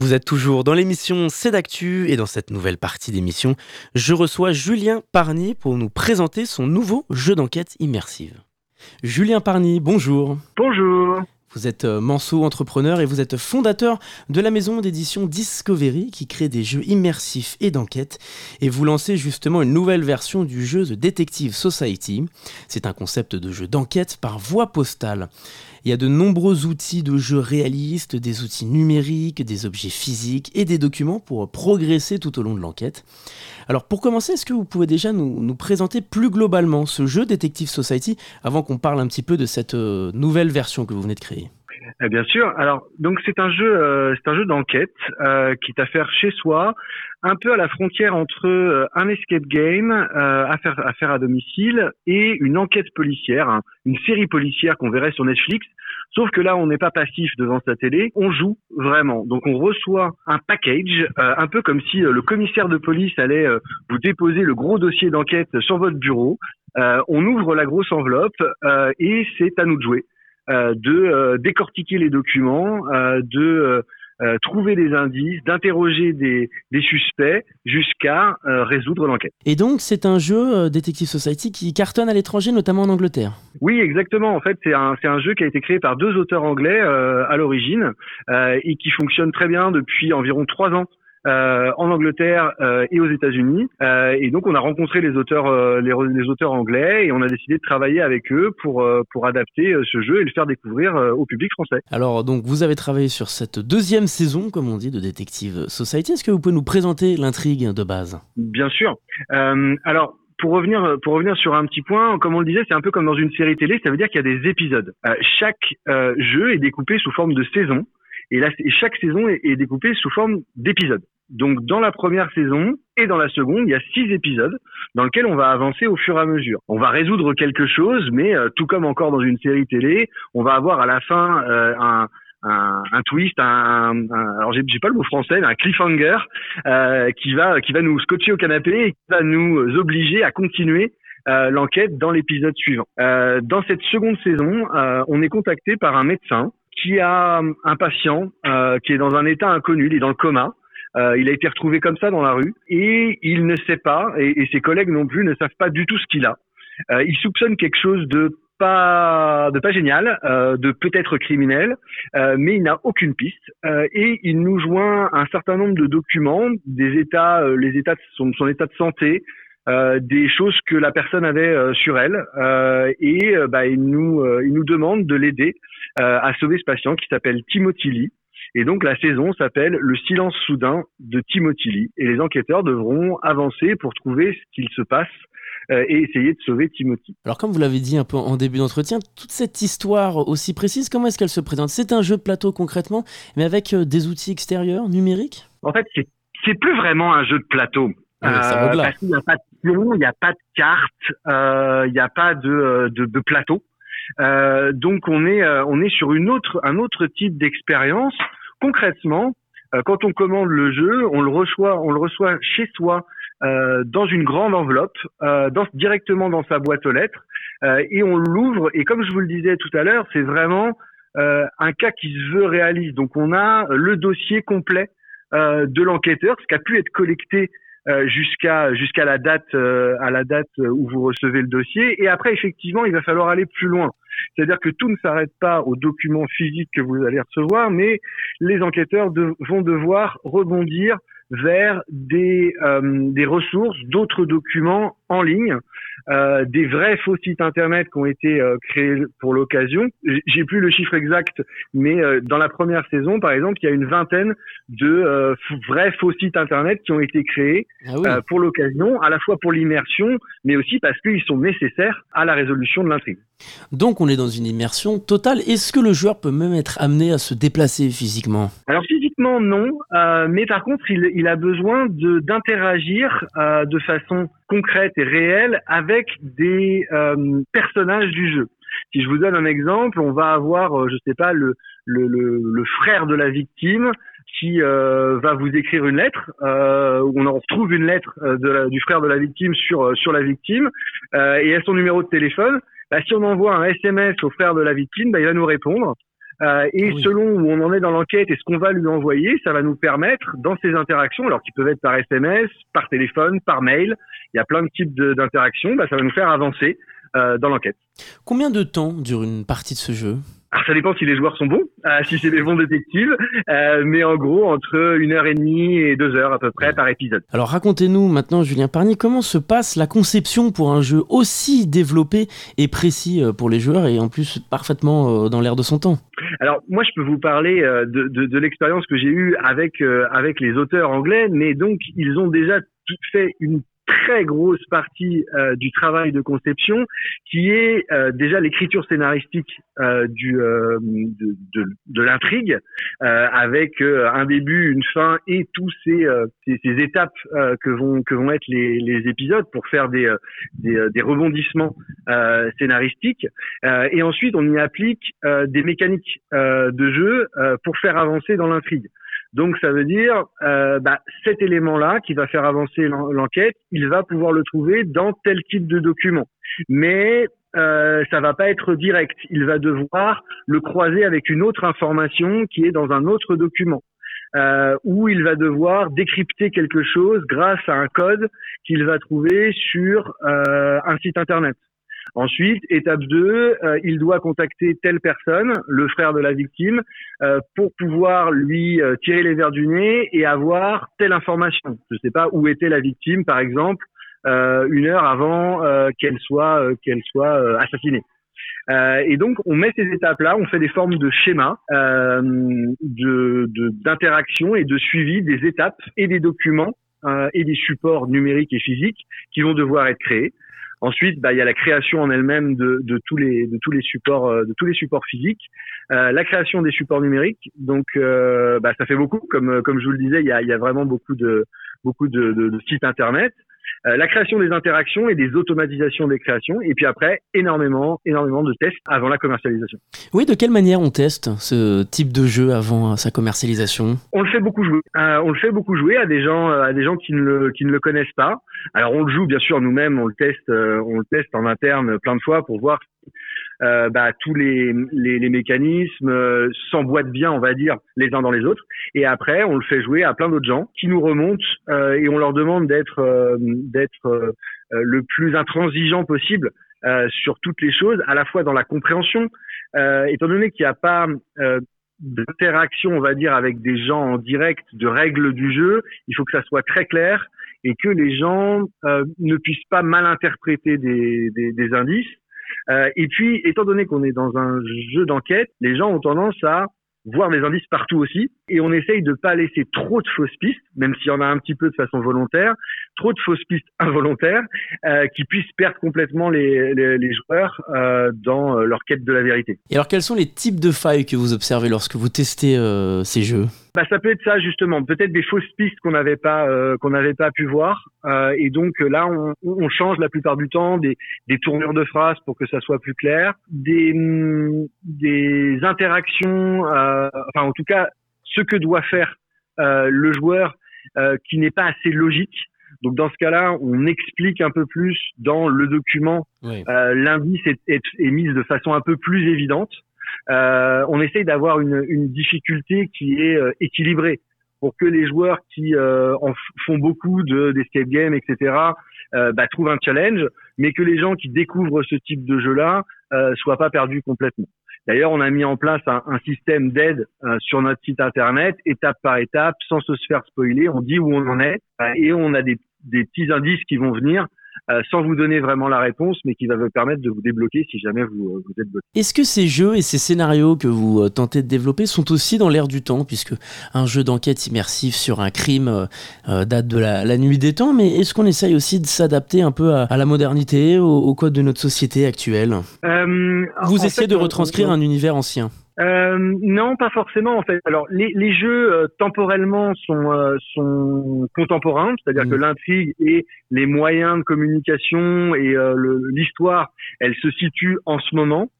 Vous êtes toujours dans l'émission C'est d'actu et dans cette nouvelle partie d'émission, je reçois Julien Parny pour nous présenter son nouveau jeu d'enquête immersive. Julien Parny, bonjour. Bonjour. Vous êtes euh, Manceau entrepreneur et vous êtes fondateur de la maison d'édition Discovery qui crée des jeux immersifs et d'enquête. Et vous lancez justement une nouvelle version du jeu The Detective Society. C'est un concept de jeu d'enquête par voie postale. Il y a de nombreux outils de jeu réalistes, des outils numériques, des objets physiques et des documents pour progresser tout au long de l'enquête. Alors pour commencer, est-ce que vous pouvez déjà nous, présenter plus globalement ce jeu Detective Society avant qu'on parle un petit peu de cette euh, nouvelle version que vous venez de créer? Eh bien sûr. Alors, donc c'est un jeu, euh, c'est un jeu d'enquête euh, qui est à faire chez soi, un peu à la frontière entre un escape game à faire à faire à domicile et une enquête policière, hein, une série policière qu'on verrait sur Netflix. Sauf que là, on n'est pas passif devant sa télé, on joue vraiment. Donc on reçoit un package, euh, un peu comme si euh, le commissaire de police allait euh, vous déposer le gros dossier d'enquête sur votre bureau. on ouvre la grosse enveloppe et c'est à nous de jouer, de décortiquer les documents, de euh, trouver des indices, d'interroger des, suspects jusqu'à euh, résoudre l'enquête. Et donc c'est un jeu euh, Detective Society qui cartonne à l'étranger, notamment en Angleterre. Oui, exactement. En fait, c'est un, c'est un jeu qui a été créé par deux auteurs anglais à l'origine et qui fonctionne très bien depuis environ trois ans euh, en Angleterre euh, et aux États-Unis. Euh, et donc on a rencontré les auteurs, euh, les, les, auteurs anglais et on a décidé de travailler avec eux pour pour adapter ce jeu et le faire découvrir au public français. Alors donc vous avez travaillé sur cette deuxième saison, comme on dit, de Detective Society. Est-ce que vous pouvez nous présenter l'intrigue de base? Bien sûr. alors pour revenir pour revenir sur un petit point, comme on le disait, c'est un peu comme dans une série télé, ça veut dire qu'il y a des épisodes. Euh, chaque euh, jeu est découpé sous forme de saison et, là, chaque saison est, est découpée sous forme d'épisodes. Donc dans la première saison et dans la seconde, il y a six épisodes dans lesquels on va avancer au fur et à mesure. On va résoudre quelque chose, mais euh, tout comme encore dans une série télé, on va avoir à la fin euh, un, un, un, twist, un, un alors j'ai pas le mot français, mais un cliffhanger euh, qui va qui va nous scotcher au canapé et qui va nous obliger à continuer euh, l'enquête dans l'épisode suivant. Euh, dans cette seconde saison, on est contacté par un médecin qui a un patient qui est dans un état inconnu, il est dans le coma. Euh, il a été retrouvé comme ça dans la rue et il ne sait pas, et, ses collègues non plus ne savent pas du tout ce qu'il a. Euh, il soupçonne quelque chose de pas de pas génial, euh, de peut-être criminel, euh, mais il n'a aucune piste euh, et il nous joint un certain nombre de documents, des états, euh, les états de son, état de santé, des choses que la personne avait sur elle et bah, il nous il nous demande de l'aider à sauver ce patient qui s'appelle Timothy Lee. Et donc la saison s'appelle Le silence soudain de Timothy Lee. Et les enquêteurs devront avancer pour trouver ce qu'il se passe euh, et essayer de sauver Timothy. Alors comme vous l'avez dit un peu en début d'entretien, toute cette histoire aussi précise, comment est-ce qu'elle se présente? C'est un jeu de plateau concrètement, mais avec euh, des outils extérieurs, numériques? En fait, c'est plus vraiment un jeu de plateau. Ah euh, parce qu'il n'y a pas de pion, il n'y a pas de carte, il n'y a pas de, de, de plateau. Euh, donc on est on est sur une autre un autre type d'expérience concrètement, euh, quand on commande le jeu, on le reçoit, on le reçoit chez soi euh, dans une grande enveloppe, euh, directement dans sa boîte aux lettres, et on l'ouvre. Et comme je vous le disais tout à l'heure, c'est vraiment un cas qui se veut réaliste. Donc on a le dossier complet de l'enquêteur, ce qui a pu être collecté jusqu'à jusqu'à la date à la date où vous recevez le dossier. Et après, effectivement, il va falloir aller plus loin. C'est-à-dire que tout ne s'arrête pas aux documents physiques que vous allez recevoir, mais les enquêteurs vont devoir rebondir vers des, euh, des ressources, d'autres documents en ligne, euh, des vrais faux sites internet qui ont été euh, créés pour l'occasion. J'ai plus le chiffre exact, mais euh, dans la première saison, par exemple, il y a une vingtaine de euh, vrais faux sites internet qui ont été créés ah pour l'occasion, à la fois pour l'immersion, mais aussi parce qu'ils sont nécessaires à la résolution de l'intrigue. Donc on est dans une immersion totale. Est-ce que le joueur peut même être amené à se déplacer physiquement? Alors physiquement non, euh, mais par contre il, il a besoin d'interagir euh, de façon concrète et réelle avec des euh, personnages du jeu. Si je vous donne un exemple, on va avoir, je sais pas, le, le, le, le frère de la victime qui euh, va vous écrire une lettre, euh, on en retrouve une lettre de du frère de la victime sur sur la victime, et à son numéro de téléphone. Bah, si on envoie un SMS au frère de la victime, bah, il va nous répondre. Euh, et selon où on en est dans l'enquête et ce qu'on va lui envoyer, ça va nous permettre, dans ces interactions, alors qui peuvent être par SMS, par téléphone, par mail, il y a plein de types d'interactions, bah, ça va nous faire avancer euh, dans l'enquête. Combien de temps dure une partie de ce jeu? Alors ça dépend si les joueurs sont bons, euh, si c'est des bons détectives, euh, mais en gros entre une heure et demie et deux heures à peu près par épisode. Alors racontez-nous maintenant, Julien Parny, comment se passe la conception pour un jeu aussi développé et précis euh, pour les joueurs et en plus parfaitement dans l'air de son temps? Alors moi je peux vous parler de, de, de l'expérience que j'ai eue avec avec les auteurs anglais, mais donc ils ont déjà fait une très grosse partie euh, du travail de conception, qui est euh, déjà l'écriture scénaristique euh, du de, de, de l'intrigue, avec un début, une fin et tous ces, ces, ces étapes que vont que vont être les, les épisodes pour faire des des, des rebondissements scénaristiques. et ensuite, on y applique des mécaniques de jeu pour faire avancer dans l'intrigue. Donc ça veut dire euh, bah, cet élément-là qui va faire avancer l'enquête, il va pouvoir le trouver dans tel type de document. Mais euh, ça va pas être direct. Il va devoir le croiser avec une autre information qui est dans un autre document. Euh, il va devoir décrypter quelque chose grâce à un code qu'il va trouver sur euh, un site internet. Ensuite, étape 2, euh, il doit contacter telle personne, le frère de la victime, euh, pour pouvoir lui euh, tirer les verres du nez et avoir telle information. Je ne sais pas où était la victime, par exemple, une heure avant qu'elle soit qu'elle soit assassinée. et donc, on met ces étapes-là, on fait des formes de schémas d'interaction de, et de suivi des étapes et des documents et des supports numériques et physiques qui vont devoir être créés. Ensuite, bah, il y a la création en elle-même de, tous les supports euh, de tous les supports physiques, euh, la création des supports numériques. Donc, euh, bah, ça fait beaucoup. Comme comme je vous le disais, il y a, vraiment beaucoup de beaucoup de sites internet. Euh, la création des interactions et des automatisations des créations, et puis après, énormément, énormément de tests avant la commercialisation. Oui, de quelle manière on teste ce type de jeu avant sa commercialisation? On le fait beaucoup jouer. Euh, on le fait beaucoup jouer à des gens, à des gens qui ne le, qui ne le connaissent pas. Alors on le joue bien sûr nous-mêmes, on le teste, euh, on le teste en interne plein de fois pour voir euh, bah, tous les, les, les mécanismes euh, s'emboîtent bien, on va dire, les uns dans les autres. Et après, on le fait jouer à plein d'autres gens qui nous remontent euh, et on leur demande d'être euh, d'être le plus intransigeant possible sur toutes les choses, à la fois dans la compréhension, étant donné qu'il n'y a pas d'interaction, on va dire, avec des gens en direct de règles du jeu, il faut que ça soit très clair et que les gens ne puissent pas mal interpréter des, des, des indices euh, et puis, étant donné qu'on est dans un jeu d'enquête, les gens ont tendance à voir des indices partout aussi. Et on essaye de pas laisser trop de fausses pistes, même s'il y en a un petit peu de façon volontaire, trop de fausses pistes involontaires euh, qui puissent perdre complètement les, les, les joueurs euh, dans leur quête de la vérité. Et alors, quels sont les types de failles que vous observez lorsque vous testez ces jeux? Bah, ça peut être ça justement, peut-être des fausses pistes qu'on n'avait pas euh, qu'on n'avait pas pu voir. Euh, et donc là, on, on, change la plupart du temps des, des tournures de phrases pour que ça soit plus clair, des mm, des interactions, euh, enfin en tout cas ce que doit faire euh, le joueur euh, qui n'est pas assez logique. Donc dans ce cas-là, on explique un peu plus dans le document. Oui. Euh, L'indice est, est, est mise de façon un peu plus évidente. Euh, on essaye d'avoir une, une, difficulté qui est euh, équilibrée pour que les joueurs qui euh, en font beaucoup de d'escape game, etc., euh, bah, trouvent un challenge, mais que les gens qui découvrent ce type de jeu-là euh, soient pas perdus complètement. D'ailleurs, on a mis en place un, un système d'aide euh, sur notre site internet, étape par étape, sans se faire spoiler. On dit où on en est et on a des, des petits indices qui vont venir euh, sans vous donner vraiment la réponse, mais qui va vous permettre de vous débloquer si jamais vous, euh, vous êtes bloqué. Est-ce que ces jeux et ces scénarios que vous euh, tentez de développer sont aussi dans l'air du temps, puisque un jeu d'enquête immersif sur un crime euh, date de la, la, nuit des temps, mais est-ce qu'on essaye aussi de s'adapter un peu à, à la modernité, au, au, code de notre société actuelle? Euh, Vous essayez fait, de retranscrire on, un univers ancien euh, non, pas forcément en fait. Alors les, les jeux euh, temporellement sont euh, sont contemporains, c'est-à-dire mmh. que l'intrigue et les moyens de communication et euh, l'histoire, elle se situe en ce moment.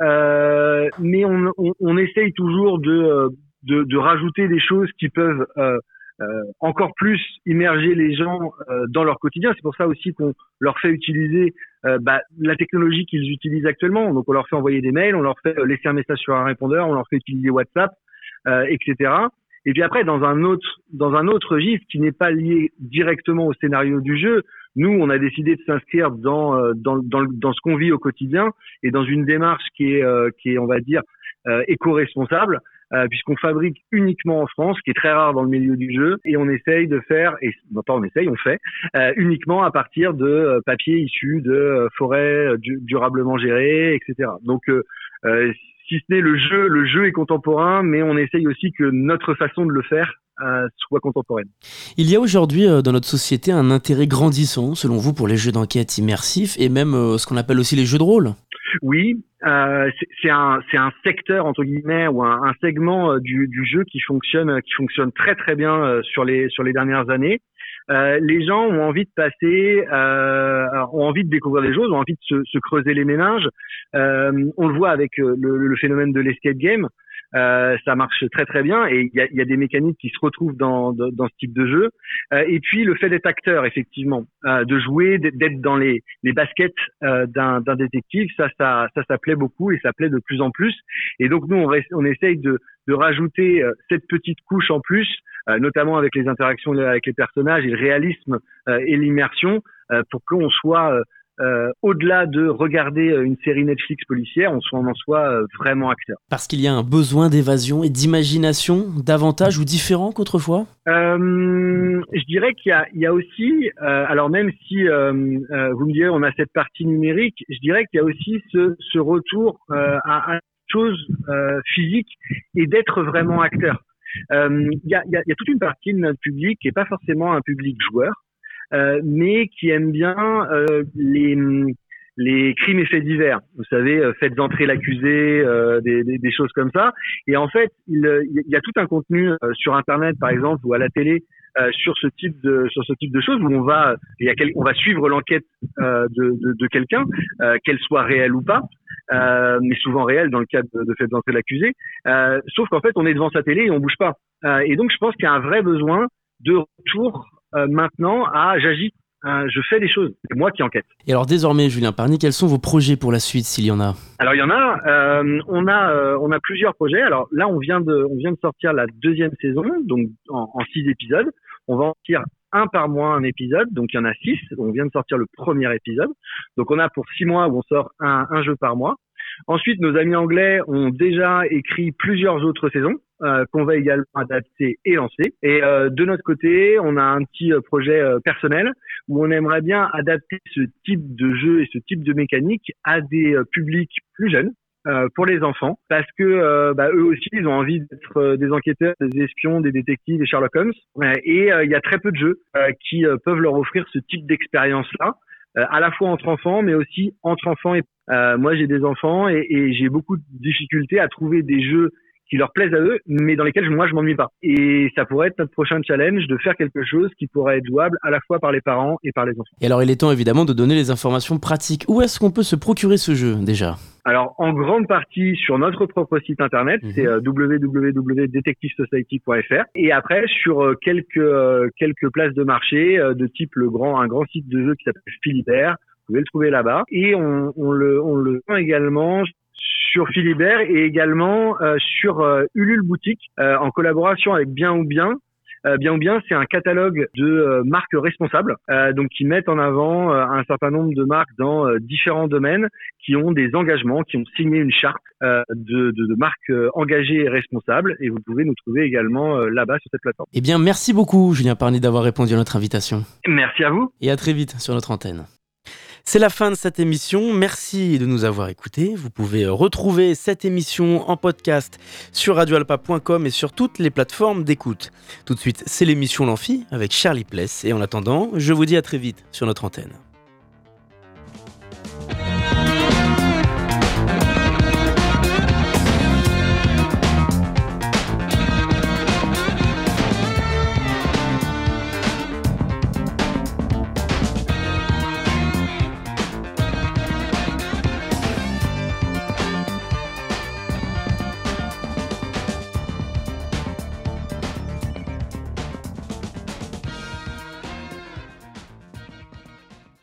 Euh, mais on, on, on, essaye toujours de, de, de rajouter des choses qui peuvent euh, encore plus immerger les gens euh, dans leur quotidien. C'est pour ça aussi qu'on leur fait utiliser euh, bah, la technologie qu'ils utilisent actuellement. Donc on leur fait envoyer des mails, on leur fait laisser un message sur un répondeur, on leur fait utiliser WhatsApp, etc. Et puis après, dans un autre dans un autre registre qui n'est pas lié directement au scénario du jeu, nous, on a décidé de s'inscrire dans, dans, dans, dans ce qu'on vit au quotidien et dans une démarche qui est, qui est on va dire, éco-responsable. Puisqu'on fabrique uniquement en France, ce qui est très rare dans le milieu du jeu, et on essaye de faire, et non pas on essaye, on fait, uniquement à partir de papier issu de forêts durablement gérées, etc. Donc si ce n'est le jeu, le jeu est contemporain, mais on essaye aussi que notre façon de le faire euh, soit contemporaine. Il y a aujourd'hui euh, dans notre société un intérêt grandissant, selon vous, pour les jeux d'enquête immersifs et même euh, ce qu'on appelle aussi les jeux de rôle. Oui, c'est un un secteur entre guillemets ou un, un segment du, du, jeu qui fonctionne qui fonctionne très très bien sur les sur les dernières années. Euh, les gens ont envie de passer, euh, ont envie de découvrir des choses, ont envie de se, se creuser les méninges. Euh, on le voit avec le, le phénomène de l'escape game. Euh, ça marche très très bien et il y a, y a, des mécaniques qui se retrouvent dans, dans, ce type de jeu. Euh, et puis le fait d'être acteur, effectivement, euh, de jouer, d'être dans les, les baskets d'un détective, ça, ça, ça, ça plaît beaucoup et ça plaît de plus en plus. Et donc nous, on, on essaye de, de rajouter cette petite couche en plus, notamment avec les interactions avec les personnages et le réalisme et l'immersion, pour qu'on soit euh, au-delà de regarder euh, une série Netflix policière, on soit en soit euh, vraiment acteur. Parce qu'il y a un besoin d'évasion et d'imagination davantage ou différent qu'autrefois? Je dirais qu'il y, y a, aussi, alors même si vous me direz on a cette partie numérique, je dirais qu'il y a aussi ce, ce retour à, à chose physique et d'être vraiment acteur. Il y, a, y, a, toute une partie de notre public qui n'est pas forcément un public joueur, euh, mais qui aime bien euh, les les crimes et faits divers. Vous savez, euh, faites entrer l'accusé, des, des, des, choses comme ça. Et en fait, il, il y a tout un contenu sur Internet, par exemple, ou à la télé, sur ce type de sur ce type de choses où on va il y a quel, on va suivre l'enquête de, de, de quelqu'un, qu'elle soit réelle ou pas. Euh, mais souvent réelle dans le cadre de, de fait d'entrer l'accusé. Euh, sauf qu'en fait, on est devant sa télé et on bouge pas. Euh, et donc, je pense qu'il y a un vrai besoin de retour euh, maintenant à j'agis, hein, je fais des choses. C'est moi qui enquête. Et alors désormais, Julien Parny, quels sont vos projets pour la suite, s'il y en a? Alors il y en a. Euh, on a, euh, on a plusieurs projets. Alors là, on vient de, on vient de sortir la deuxième saison, donc en, en six épisodes. On va en sortir un par mois un épisode, donc il y en a six. On vient de sortir le premier épisode. Donc on a pour six mois où on sort un, un jeu par mois. Ensuite, nos amis anglais ont déjà écrit plusieurs autres saisons euh, qu'on va également adapter et lancer. Et euh, de notre côté, on a un petit euh, projet personnel où on aimerait bien adapter ce type de jeu et ce type de mécanique à des publics plus jeunes. pour les enfants, parce que bah, eux aussi, ils ont envie d'être des enquêteurs, des espions, des détectives, des Sherlock Holmes. et il y a très peu de jeux qui peuvent leur offrir ce type d'expérience-là, à la fois entre enfants, mais aussi entre enfants et moi j'ai des enfants et, et j'ai beaucoup de difficultés à trouver des jeux qui leur plaisent à eux, mais dans lesquels moi je m'ennuie pas. Et ça pourrait être notre prochain challenge de faire quelque chose qui pourrait être jouable à la fois par les parents et par les enfants. Et alors il est temps évidemment de donner les informations pratiques. Où est-ce qu'on peut se procurer ce jeu déjà? Alors, en grande partie sur notre propre site internet, mhm. c'est euh, www.detectivesociety.fr, et après sur euh, quelques euh, quelques places de marché de type le grand un grand site de jeu qui s'appelle Philibert. Vous pouvez le trouver là-bas. Et on, on le on le vend également sur Philibert et également euh, sur euh, Ulule Boutique euh, en collaboration avec Bien ou Bien. Bien ou Bien, c'est un catalogue de marques responsables, donc qui mettent en avant un certain nombre de marques dans différents domaines, qui ont des engagements, qui ont signé une charte de, de, de, marques engagées et responsables. Et vous pouvez nous trouver également là-bas sur cette plateforme. Eh bien, merci beaucoup, Julien Parny, d'avoir répondu à notre invitation. Merci à vous. Et à très vite sur notre antenne. C'est la fin de cette émission. Merci de nous avoir écoutés. Vous pouvez retrouver cette émission en podcast sur radioalpa.com et sur toutes les plateformes d'écoute. Tout de suite, c'est l'émission L'Amphi avec Charlie Pless. Et en attendant, je vous dis à très vite sur notre antenne.